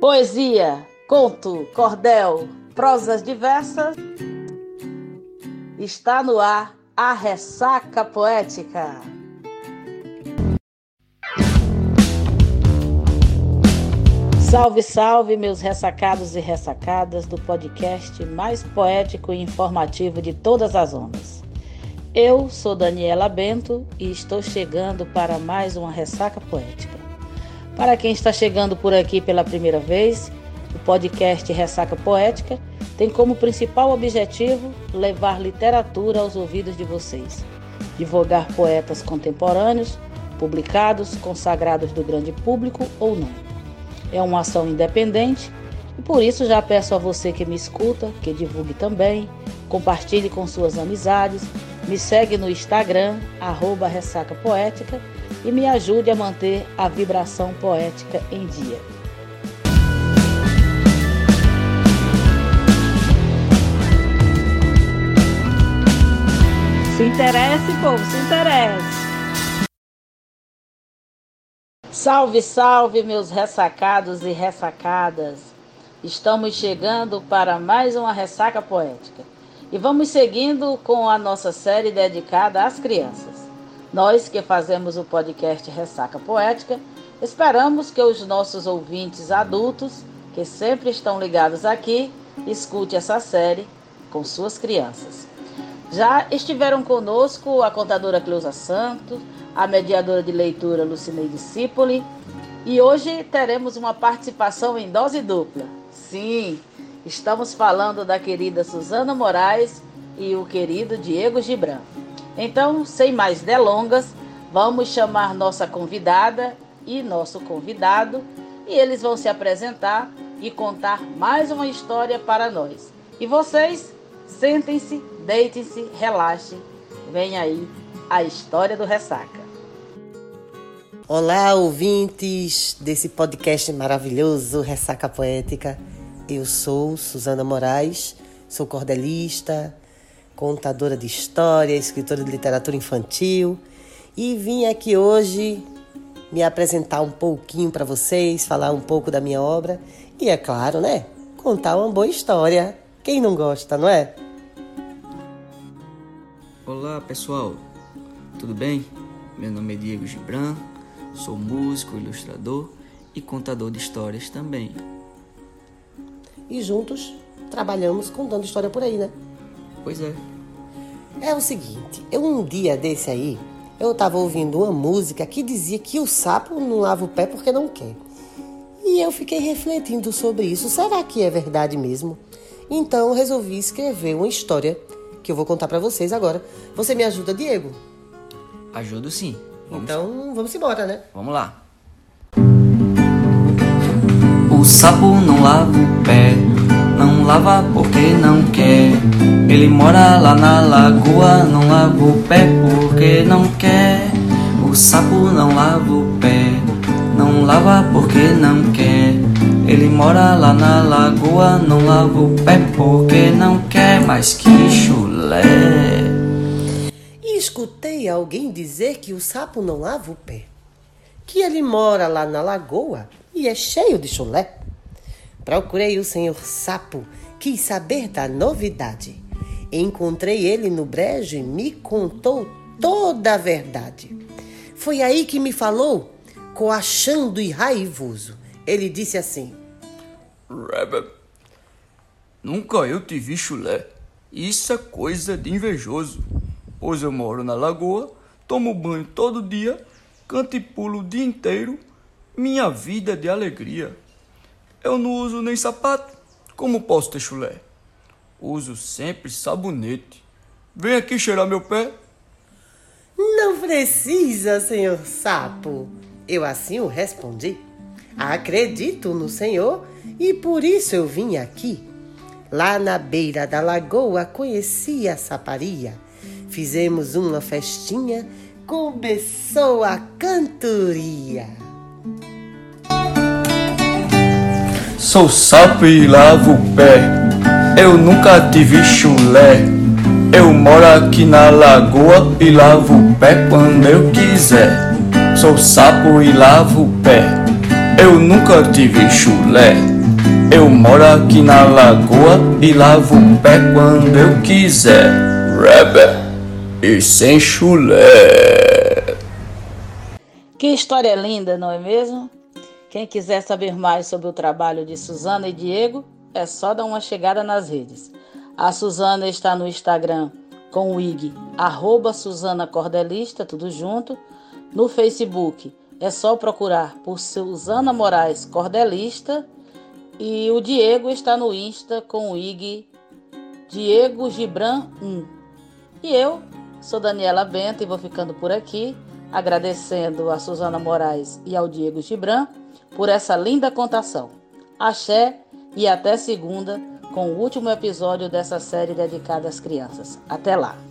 Poesia, conto, cordel, prosas diversas. Está no ar a ressaca poética. Salve, salve, meus ressacados e ressacadas do podcast mais poético e informativo de todas as ondas. Eu sou Daniela Bento e estou chegando para mais uma ressaca poética. Para quem está chegando por aqui pela primeira vez, o podcast Ressaca Poética tem como principal objetivo levar literatura aos ouvidos de vocês, divulgar poetas contemporâneos, publicados, consagrados do grande público ou não. É uma ação independente e por isso já peço a você que me escuta que divulgue também, compartilhe com suas amizades, me segue no Instagram, arroba Ressaca Poética e me ajude a manter a vibração poética em dia. Se interesse, povo, se interesse. Salve, salve, meus ressacados e ressacadas. Estamos chegando para mais uma ressaca poética e vamos seguindo com a nossa série dedicada às crianças. Nós que fazemos o podcast Ressaca Poética, esperamos que os nossos ouvintes adultos, que sempre estão ligados aqui, escute essa série com suas crianças. Já estiveram conosco a contadora Cleusa Santos, a mediadora de leitura Lucineide Discípoli, e hoje teremos uma participação em dose dupla. Sim, estamos falando da querida Suzana Moraes e o querido Diego Gibran. Então, sem mais delongas, vamos chamar nossa convidada e nosso convidado e eles vão se apresentar e contar mais uma história para nós. E vocês, sentem-se, deitem-se, relaxem. Vem aí a história do Ressaca. Olá, ouvintes desse podcast maravilhoso Ressaca Poética. Eu sou Suzana Moraes, sou cordelista, contadora de história, escritora de literatura infantil, e vim aqui hoje me apresentar um pouquinho para vocês, falar um pouco da minha obra e, é claro, né, contar uma boa história. Quem não gosta, não é? Olá, pessoal. Tudo bem? Meu nome é Diego Gibran, sou músico, ilustrador e contador de histórias também. E juntos trabalhamos contando história por aí, né? Pois é. É o seguinte, eu um dia desse aí, eu tava ouvindo uma música que dizia que o sapo não lava o pé porque não quer. E eu fiquei refletindo sobre isso. Será que é verdade mesmo? Então eu resolvi escrever uma história que eu vou contar para vocês agora. Você me ajuda, Diego? Ajudo sim. Vamos... Então vamos embora, né? Vamos lá. O sapo não lava o pé não lava porque não quer. Ele mora lá na lagoa, não lava o pé porque não quer. O sapo não lava o pé, não lava porque não quer. Ele mora lá na lagoa, não lava o pé porque não quer. Mas que chulé! Escutei alguém dizer que o sapo não lava o pé, que ele mora lá na lagoa e é cheio de chulé. Procurei o senhor Sapo, quis saber da novidade. Encontrei ele no brejo e me contou toda a verdade. Foi aí que me falou, coachando e raivoso. Ele disse assim: Rabbit, nunca eu te vi chulé. Isso é coisa de invejoso. Pois eu moro na lagoa, tomo banho todo dia, canto e pulo o dia inteiro. Minha vida é de alegria. Eu não uso nem sapato. Como posso ter chulé? Uso sempre sabonete. Vem aqui cheirar meu pé. Não precisa, senhor sapo. Eu assim o respondi. Acredito no senhor e por isso eu vim aqui. Lá na beira da lagoa conheci a saparia. Fizemos uma festinha, começou a cantoria. Sou sapo e lavo o pé. Eu nunca tive chulé. Eu moro aqui na lagoa e lavo o pé quando eu quiser. Sou sapo e lavo o pé. Eu nunca tive chulé. Eu moro aqui na lagoa e lavo o pé quando eu quiser. Rapper e sem chulé. Que história linda, não é mesmo? Quem quiser saber mais sobre o trabalho de Suzana e Diego, é só dar uma chegada nas redes. A Suzana está no Instagram com o IG arroba Suzana Cordelista, tudo junto. No Facebook é só procurar por Suzana Moraes Cordelista. E o Diego está no Insta com o IG Diego Gibran 1. E eu sou Daniela Bento e vou ficando por aqui, agradecendo a Suzana Moraes e ao Diego Gibran por essa linda contação. Axé e até segunda com o último episódio dessa série dedicada às crianças. Até lá!